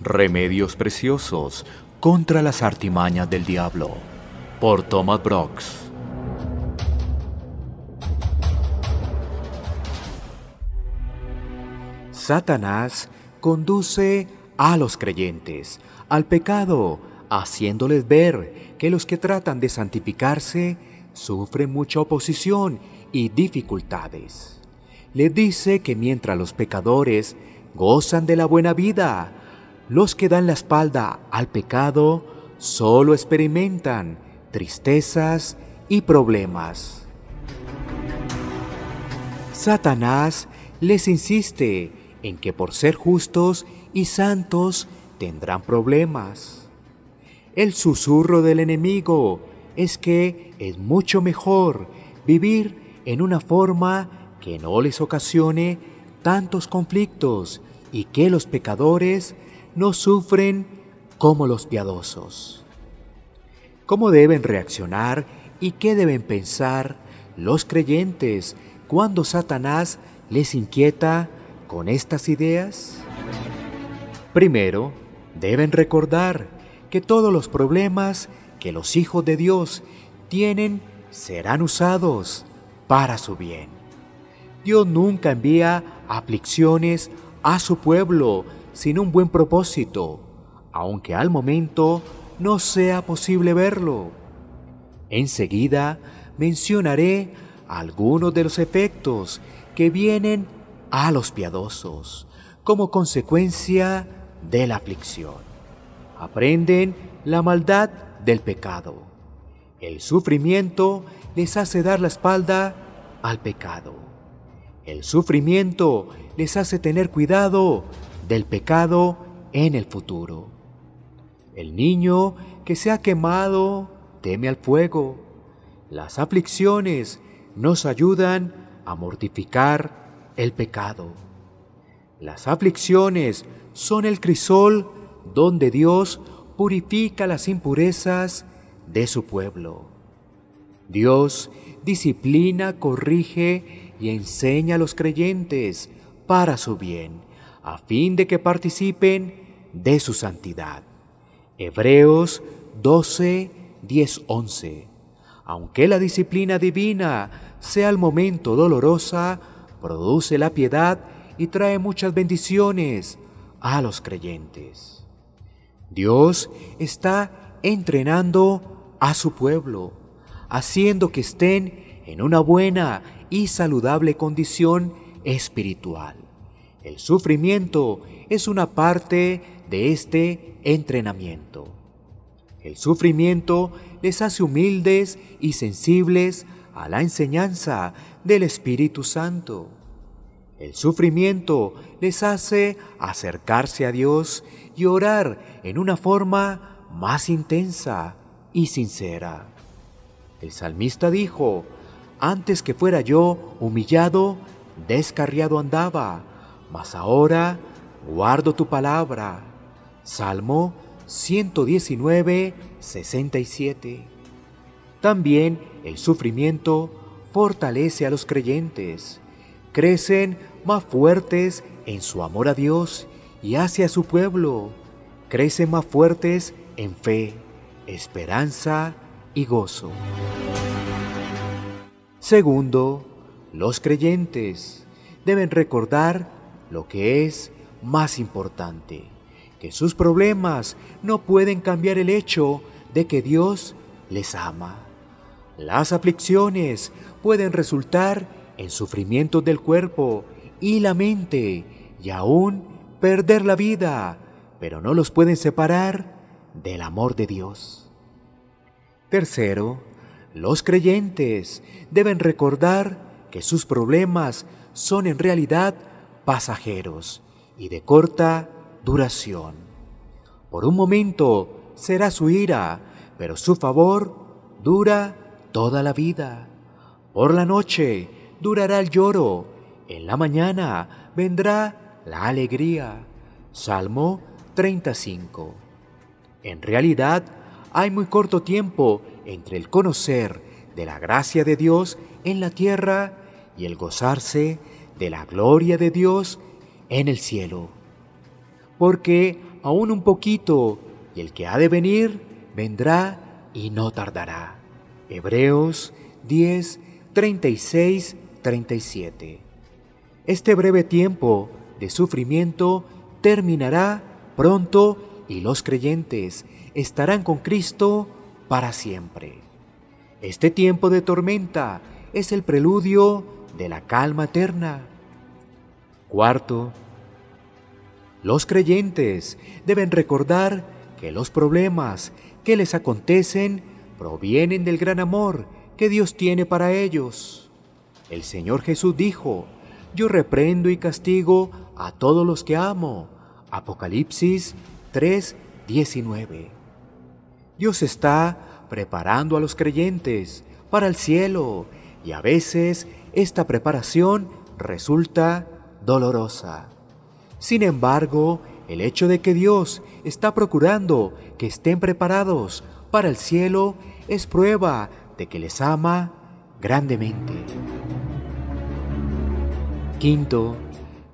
Remedios preciosos contra las artimañas del diablo. Por Thomas Brooks. Satanás conduce a los creyentes al pecado, haciéndoles ver que los que tratan de santificarse sufren mucha oposición y dificultades. Les dice que mientras los pecadores gozan de la buena vida, los que dan la espalda al pecado solo experimentan tristezas y problemas. Satanás les insiste en que por ser justos y santos tendrán problemas. El susurro del enemigo es que es mucho mejor vivir en una forma que no les ocasione tantos conflictos y que los pecadores no sufren como los piadosos. ¿Cómo deben reaccionar y qué deben pensar los creyentes cuando Satanás les inquieta con estas ideas? Primero, deben recordar que todos los problemas que los hijos de Dios tienen serán usados para su bien. Dios nunca envía aflicciones a su pueblo sin un buen propósito, aunque al momento no sea posible verlo. Enseguida mencionaré algunos de los efectos que vienen a los piadosos como consecuencia de la aflicción. Aprenden la maldad del pecado. El sufrimiento les hace dar la espalda al pecado. El sufrimiento les hace tener cuidado del pecado en el futuro. El niño que se ha quemado teme al fuego. Las aflicciones nos ayudan a mortificar el pecado. Las aflicciones son el crisol donde Dios purifica las impurezas de su pueblo. Dios disciplina, corrige y enseña a los creyentes para su bien a fin de que participen de su santidad. Hebreos 12, 10, 11. Aunque la disciplina divina sea al momento dolorosa, produce la piedad y trae muchas bendiciones a los creyentes. Dios está entrenando a su pueblo, haciendo que estén en una buena y saludable condición espiritual. El sufrimiento es una parte de este entrenamiento. El sufrimiento les hace humildes y sensibles a la enseñanza del Espíritu Santo. El sufrimiento les hace acercarse a Dios y orar en una forma más intensa y sincera. El salmista dijo, antes que fuera yo humillado, descarriado andaba, mas ahora guardo tu palabra. Salmo 119, 67. También el sufrimiento fortalece a los creyentes. Crecen más fuertes en su amor a Dios y hacia su pueblo. Crecen más fuertes en fe, esperanza y gozo. Segundo, los creyentes deben recordar lo que es más importante, que sus problemas no pueden cambiar el hecho de que Dios les ama. Las aflicciones pueden resultar en sufrimientos del cuerpo y la mente y aún perder la vida, pero no los pueden separar del amor de Dios. Tercero, los creyentes deben recordar que sus problemas son en realidad pasajeros y de corta duración. Por un momento será su ira, pero su favor dura toda la vida. Por la noche durará el lloro, en la mañana vendrá la alegría. Salmo 35. En realidad, hay muy corto tiempo entre el conocer de la gracia de Dios en la tierra y el gozarse de la gloria de Dios en el cielo. Porque aún un poquito, y el que ha de venir vendrá y no tardará. Hebreos 10, 36, 37. Este breve tiempo de sufrimiento terminará pronto y los creyentes estarán con Cristo para siempre. Este tiempo de tormenta es el preludio de la calma eterna. Cuarto, los creyentes deben recordar que los problemas que les acontecen provienen del gran amor que Dios tiene para ellos. El Señor Jesús dijo, yo reprendo y castigo a todos los que amo. Apocalipsis 3:19. Dios está preparando a los creyentes para el cielo y a veces esta preparación resulta dolorosa. Sin embargo, el hecho de que Dios está procurando que estén preparados para el cielo es prueba de que les ama grandemente. Quinto,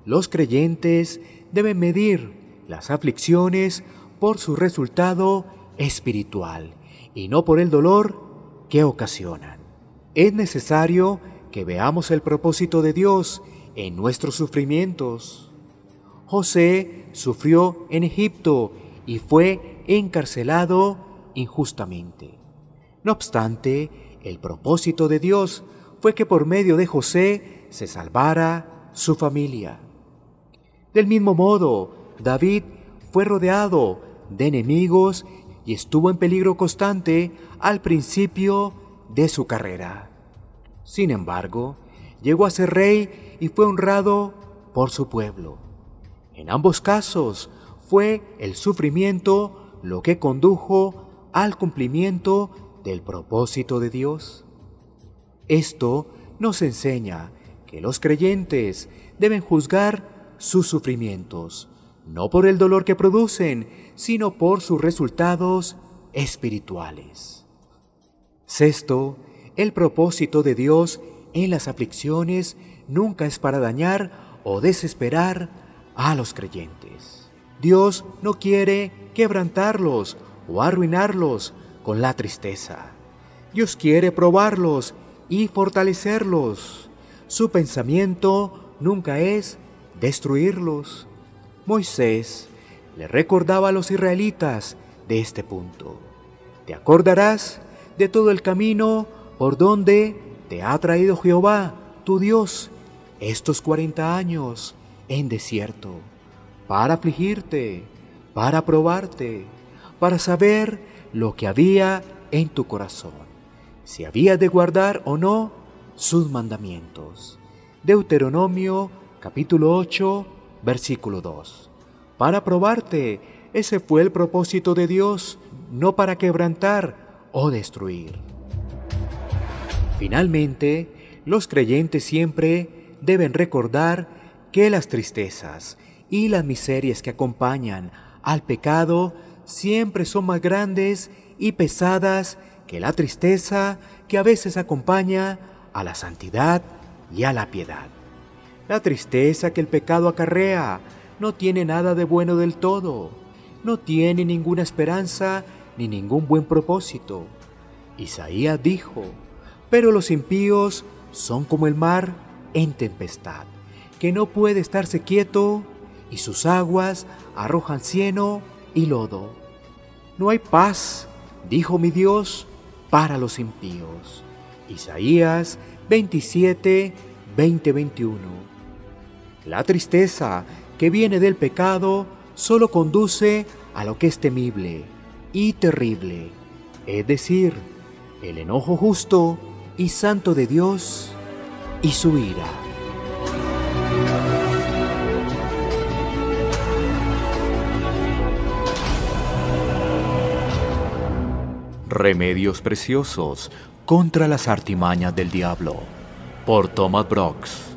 los creyentes deben medir las aflicciones por su resultado espiritual y no por el dolor que ocasionan. Es necesario que veamos el propósito de Dios en nuestros sufrimientos. José sufrió en Egipto y fue encarcelado injustamente. No obstante, el propósito de Dios fue que por medio de José se salvara su familia. Del mismo modo, David fue rodeado de enemigos y estuvo en peligro constante al principio de su carrera. Sin embargo, llegó a ser rey y fue honrado por su pueblo. En ambos casos fue el sufrimiento lo que condujo al cumplimiento del propósito de Dios. Esto nos enseña que los creyentes deben juzgar sus sufrimientos, no por el dolor que producen, sino por sus resultados espirituales. Sexto, el propósito de Dios en las aflicciones nunca es para dañar o desesperar a los creyentes. Dios no quiere quebrantarlos o arruinarlos con la tristeza. Dios quiere probarlos y fortalecerlos su pensamiento nunca es destruirlos. Moisés le recordaba a los israelitas de este punto. Te acordarás de todo el camino por donde te ha traído Jehová, tu Dios, estos cuarenta años en desierto, para afligirte, para probarte, para saber lo que había en tu corazón, si había de guardar o no sus mandamientos. Deuteronomio capítulo 8, versículo 2. Para probarte, ese fue el propósito de Dios, no para quebrantar o destruir. Finalmente, los creyentes siempre deben recordar que las tristezas y las miserias que acompañan al pecado siempre son más grandes y pesadas que la tristeza que a veces acompaña a la santidad y a la piedad. La tristeza que el pecado acarrea no tiene nada de bueno del todo, no tiene ninguna esperanza ni ningún buen propósito. Isaías dijo, pero los impíos son como el mar en tempestad, que no puede estarse quieto y sus aguas arrojan cieno y lodo. No hay paz, dijo mi Dios, para los impíos. Isaías 27, 20, 21. La tristeza que viene del pecado solo conduce a lo que es temible y terrible, es decir, el enojo justo y santo de Dios y su ira. Remedios preciosos contra las artimañas del diablo por Thomas Brooks.